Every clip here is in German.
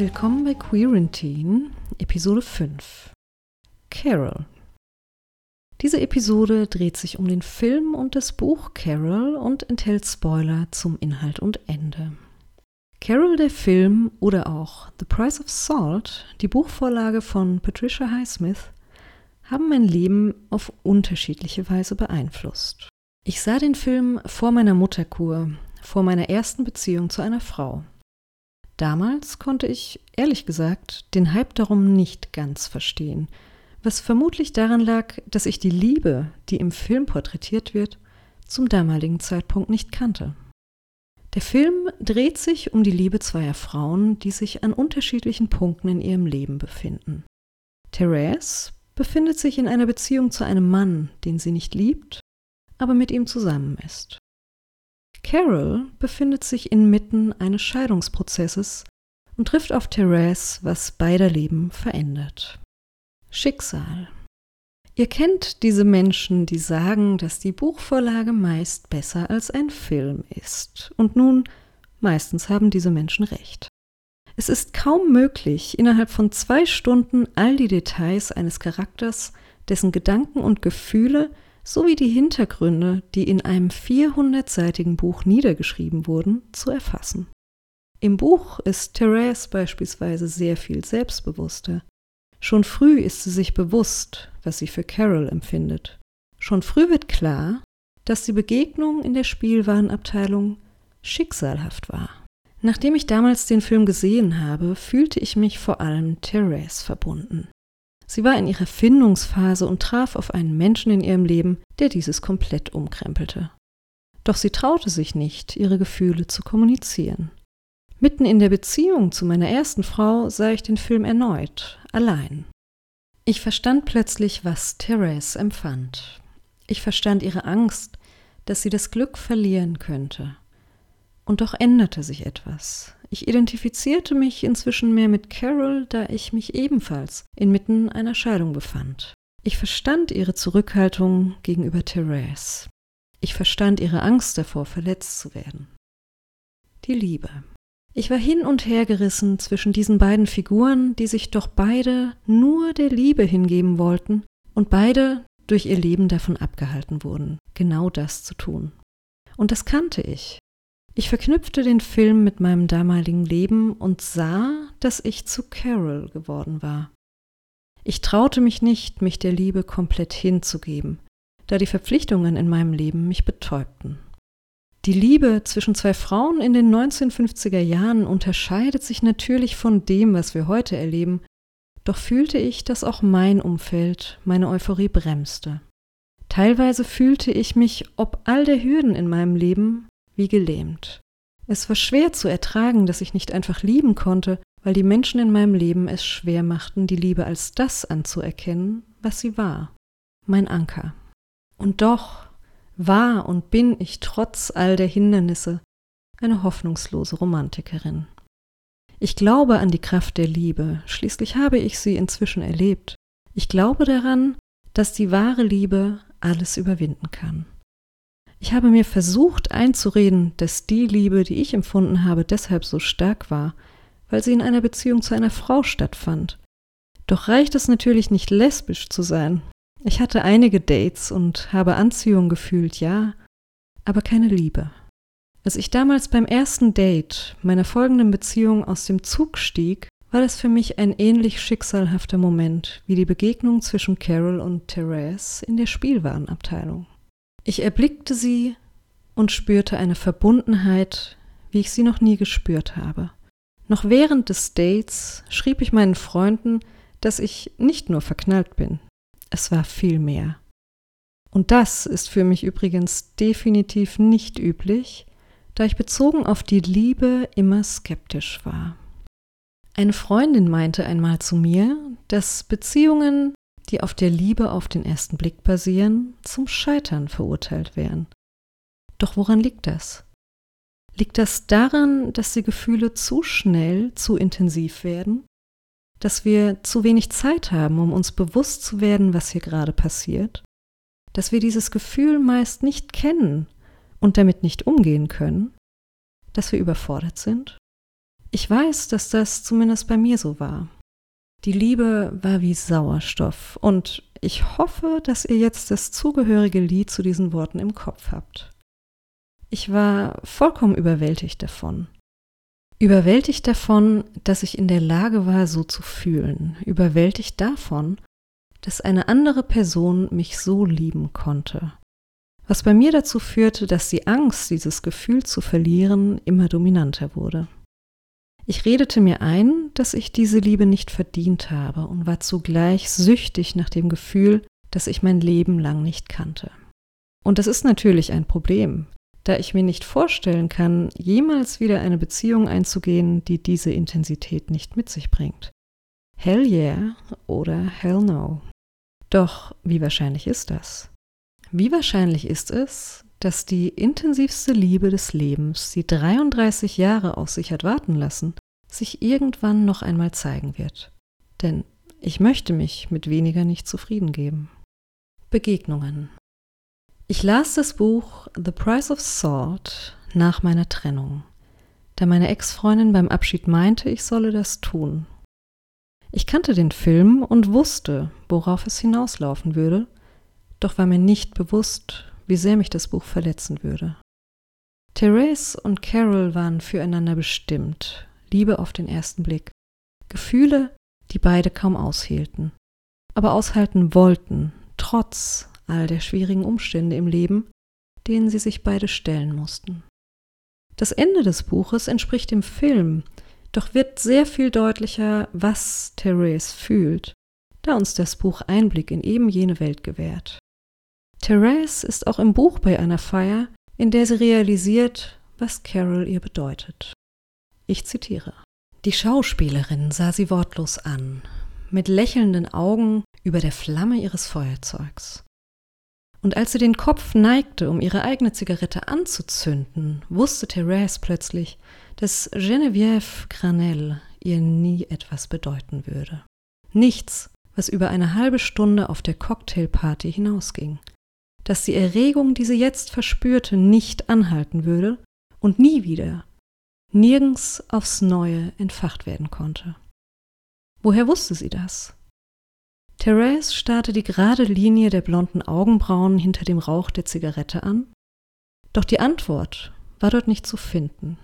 Willkommen bei Quarantine, Episode 5. Carol. Diese Episode dreht sich um den Film und das Buch Carol und enthält Spoiler zum Inhalt und Ende. Carol der Film oder auch The Price of Salt, die Buchvorlage von Patricia Highsmith, haben mein Leben auf unterschiedliche Weise beeinflusst. Ich sah den Film vor meiner Mutterkur, vor meiner ersten Beziehung zu einer Frau. Damals konnte ich, ehrlich gesagt, den Hype darum nicht ganz verstehen, was vermutlich daran lag, dass ich die Liebe, die im Film porträtiert wird, zum damaligen Zeitpunkt nicht kannte. Der Film dreht sich um die Liebe zweier Frauen, die sich an unterschiedlichen Punkten in ihrem Leben befinden. Therese befindet sich in einer Beziehung zu einem Mann, den sie nicht liebt, aber mit ihm zusammen ist. Carol befindet sich inmitten eines Scheidungsprozesses und trifft auf Therese, was beider Leben verändert. Schicksal. Ihr kennt diese Menschen, die sagen, dass die Buchvorlage meist besser als ein Film ist. Und nun, meistens haben diese Menschen recht. Es ist kaum möglich, innerhalb von zwei Stunden all die Details eines Charakters, dessen Gedanken und Gefühle sowie die Hintergründe, die in einem 400-seitigen Buch niedergeschrieben wurden, zu erfassen. Im Buch ist Therese beispielsweise sehr viel selbstbewusster. Schon früh ist sie sich bewusst, was sie für Carol empfindet. Schon früh wird klar, dass die Begegnung in der Spielwarenabteilung schicksalhaft war. Nachdem ich damals den Film gesehen habe, fühlte ich mich vor allem Therese verbunden. Sie war in ihrer Findungsphase und traf auf einen Menschen in ihrem Leben, der dieses komplett umkrempelte. Doch sie traute sich nicht, ihre Gefühle zu kommunizieren. Mitten in der Beziehung zu meiner ersten Frau sah ich den Film erneut, allein. Ich verstand plötzlich, was Therese empfand. Ich verstand ihre Angst, dass sie das Glück verlieren könnte. Und doch änderte sich etwas. Ich identifizierte mich inzwischen mehr mit Carol, da ich mich ebenfalls inmitten einer Scheidung befand. Ich verstand ihre Zurückhaltung gegenüber Therese. Ich verstand ihre Angst davor, verletzt zu werden. Die Liebe. Ich war hin und her gerissen zwischen diesen beiden Figuren, die sich doch beide nur der Liebe hingeben wollten und beide durch ihr Leben davon abgehalten wurden, genau das zu tun. Und das kannte ich. Ich verknüpfte den Film mit meinem damaligen Leben und sah, dass ich zu Carol geworden war. Ich traute mich nicht, mich der Liebe komplett hinzugeben, da die Verpflichtungen in meinem Leben mich betäubten. Die Liebe zwischen zwei Frauen in den 1950er Jahren unterscheidet sich natürlich von dem, was wir heute erleben, doch fühlte ich, dass auch mein Umfeld meine Euphorie bremste. Teilweise fühlte ich mich, ob all der Hürden in meinem Leben, wie gelähmt. Es war schwer zu ertragen, dass ich nicht einfach lieben konnte, weil die Menschen in meinem Leben es schwer machten, die Liebe als das anzuerkennen, was sie war, mein Anker. Und doch war und bin ich trotz all der Hindernisse eine hoffnungslose Romantikerin. Ich glaube an die Kraft der Liebe, schließlich habe ich sie inzwischen erlebt. Ich glaube daran, dass die wahre Liebe alles überwinden kann. Ich habe mir versucht einzureden, dass die Liebe, die ich empfunden habe, deshalb so stark war, weil sie in einer Beziehung zu einer Frau stattfand. Doch reicht es natürlich nicht lesbisch zu sein. Ich hatte einige Dates und habe Anziehung gefühlt, ja, aber keine Liebe. Als ich damals beim ersten Date meiner folgenden Beziehung aus dem Zug stieg, war das für mich ein ähnlich schicksalhafter Moment wie die Begegnung zwischen Carol und Therese in der Spielwarenabteilung. Ich erblickte sie und spürte eine Verbundenheit, wie ich sie noch nie gespürt habe. Noch während des Dates schrieb ich meinen Freunden, dass ich nicht nur verknallt bin, es war viel mehr. Und das ist für mich übrigens definitiv nicht üblich, da ich bezogen auf die Liebe immer skeptisch war. Eine Freundin meinte einmal zu mir, dass Beziehungen die auf der Liebe auf den ersten Blick basieren, zum Scheitern verurteilt wären. Doch woran liegt das? Liegt das daran, dass die Gefühle zu schnell, zu intensiv werden? Dass wir zu wenig Zeit haben, um uns bewusst zu werden, was hier gerade passiert? Dass wir dieses Gefühl meist nicht kennen und damit nicht umgehen können? Dass wir überfordert sind? Ich weiß, dass das zumindest bei mir so war. Die Liebe war wie Sauerstoff und ich hoffe, dass ihr jetzt das zugehörige Lied zu diesen Worten im Kopf habt. Ich war vollkommen überwältigt davon. Überwältigt davon, dass ich in der Lage war, so zu fühlen. Überwältigt davon, dass eine andere Person mich so lieben konnte. Was bei mir dazu führte, dass die Angst, dieses Gefühl zu verlieren, immer dominanter wurde. Ich redete mir ein, dass ich diese Liebe nicht verdient habe und war zugleich süchtig nach dem Gefühl, das ich mein Leben lang nicht kannte. Und das ist natürlich ein Problem, da ich mir nicht vorstellen kann, jemals wieder eine Beziehung einzugehen, die diese Intensität nicht mit sich bringt. Hell yeah oder hell no. Doch wie wahrscheinlich ist das? Wie wahrscheinlich ist es, dass die intensivste Liebe des Lebens, die 33 Jahre auf sich hat warten lassen, sich irgendwann noch einmal zeigen wird. Denn ich möchte mich mit weniger nicht zufrieden geben. Begegnungen. Ich las das Buch The Price of Salt nach meiner Trennung, da meine Ex-Freundin beim Abschied meinte, ich solle das tun. Ich kannte den Film und wusste, worauf es hinauslaufen würde, doch war mir nicht bewusst, wie sehr mich das Buch verletzen würde. Therese und Carol waren füreinander bestimmt, Liebe auf den ersten Blick, Gefühle, die beide kaum aushielten, aber aushalten wollten, trotz all der schwierigen Umstände im Leben, denen sie sich beide stellen mussten. Das Ende des Buches entspricht dem Film, doch wird sehr viel deutlicher, was Therese fühlt, da uns das Buch Einblick in eben jene Welt gewährt. Therese ist auch im Buch bei einer Feier, in der sie realisiert, was Carol ihr bedeutet. Ich zitiere. Die Schauspielerin sah sie wortlos an, mit lächelnden Augen über der Flamme ihres Feuerzeugs. Und als sie den Kopf neigte, um ihre eigene Zigarette anzuzünden, wusste Therese plötzlich, dass Geneviève Granel ihr nie etwas bedeuten würde. Nichts, was über eine halbe Stunde auf der Cocktailparty hinausging dass die Erregung, die sie jetzt verspürte, nicht anhalten würde und nie wieder, nirgends aufs Neue entfacht werden konnte. Woher wusste sie das? Therese starrte die gerade Linie der blonden Augenbrauen hinter dem Rauch der Zigarette an, doch die Antwort war dort nicht zu finden,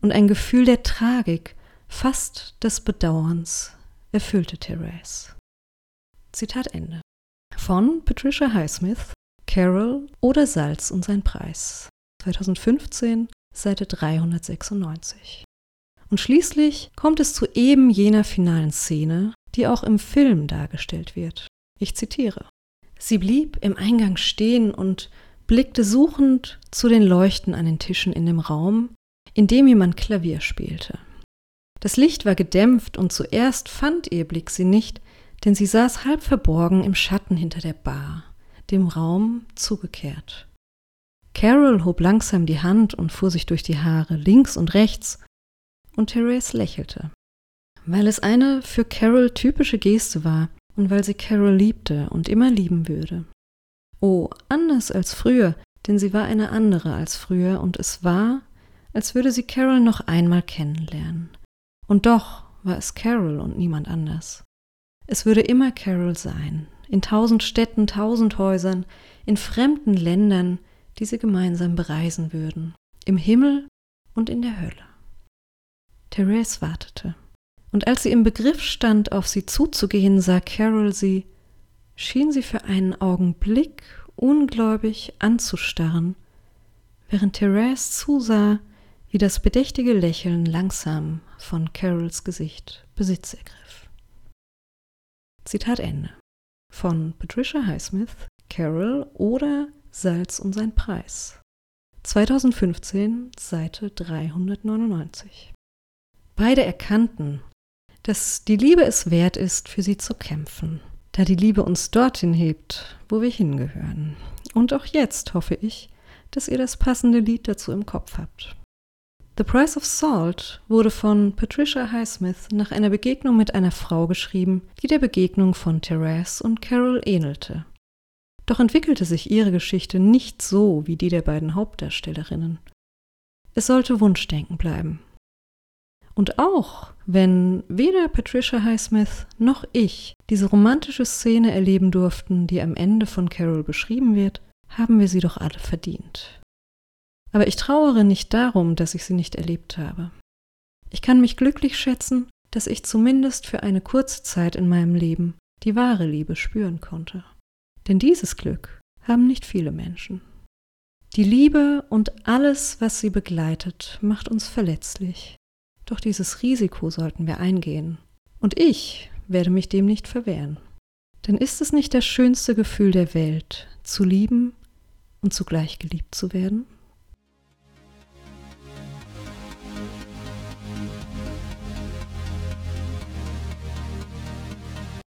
und ein Gefühl der Tragik, fast des Bedauerns, erfüllte Therese. Zitat Ende. Von Patricia Highsmith Carol oder Salz und sein Preis. 2015, Seite 396. Und schließlich kommt es zu eben jener finalen Szene, die auch im Film dargestellt wird. Ich zitiere. Sie blieb im Eingang stehen und blickte suchend zu den Leuchten an den Tischen in dem Raum, in dem jemand Klavier spielte. Das Licht war gedämpft und zuerst fand ihr Blick sie nicht, denn sie saß halb verborgen im Schatten hinter der Bar dem Raum zugekehrt. Carol hob langsam die Hand und fuhr sich durch die Haare links und rechts, und Therese lächelte. Weil es eine für Carol typische Geste war und weil sie Carol liebte und immer lieben würde. Oh, anders als früher, denn sie war eine andere als früher und es war, als würde sie Carol noch einmal kennenlernen. Und doch war es Carol und niemand anders. Es würde immer Carol sein, in tausend Städten, tausend Häusern, in fremden Ländern, die sie gemeinsam bereisen würden, im Himmel und in der Hölle. Therese wartete, und als sie im Begriff stand, auf sie zuzugehen, sah Carol sie, schien sie für einen Augenblick ungläubig anzustarren, während Therese zusah, wie das bedächtige Lächeln langsam von Carols Gesicht Besitz ergriff. Zitat Ende von Patricia Highsmith, Carol oder Salz und sein Preis. 2015, Seite 399. Beide erkannten, dass die Liebe es wert ist, für sie zu kämpfen, da die Liebe uns dorthin hebt, wo wir hingehören. Und auch jetzt hoffe ich, dass ihr das passende Lied dazu im Kopf habt. The Price of Salt wurde von Patricia Highsmith nach einer Begegnung mit einer Frau geschrieben, die der Begegnung von Therese und Carol ähnelte. Doch entwickelte sich ihre Geschichte nicht so wie die der beiden Hauptdarstellerinnen. Es sollte Wunschdenken bleiben. Und auch wenn weder Patricia Highsmith noch ich diese romantische Szene erleben durften, die am Ende von Carol beschrieben wird, haben wir sie doch alle verdient. Aber ich trauere nicht darum, dass ich sie nicht erlebt habe. Ich kann mich glücklich schätzen, dass ich zumindest für eine kurze Zeit in meinem Leben die wahre Liebe spüren konnte. Denn dieses Glück haben nicht viele Menschen. Die Liebe und alles, was sie begleitet, macht uns verletzlich. Doch dieses Risiko sollten wir eingehen. Und ich werde mich dem nicht verwehren. Denn ist es nicht das schönste Gefühl der Welt, zu lieben und zugleich geliebt zu werden?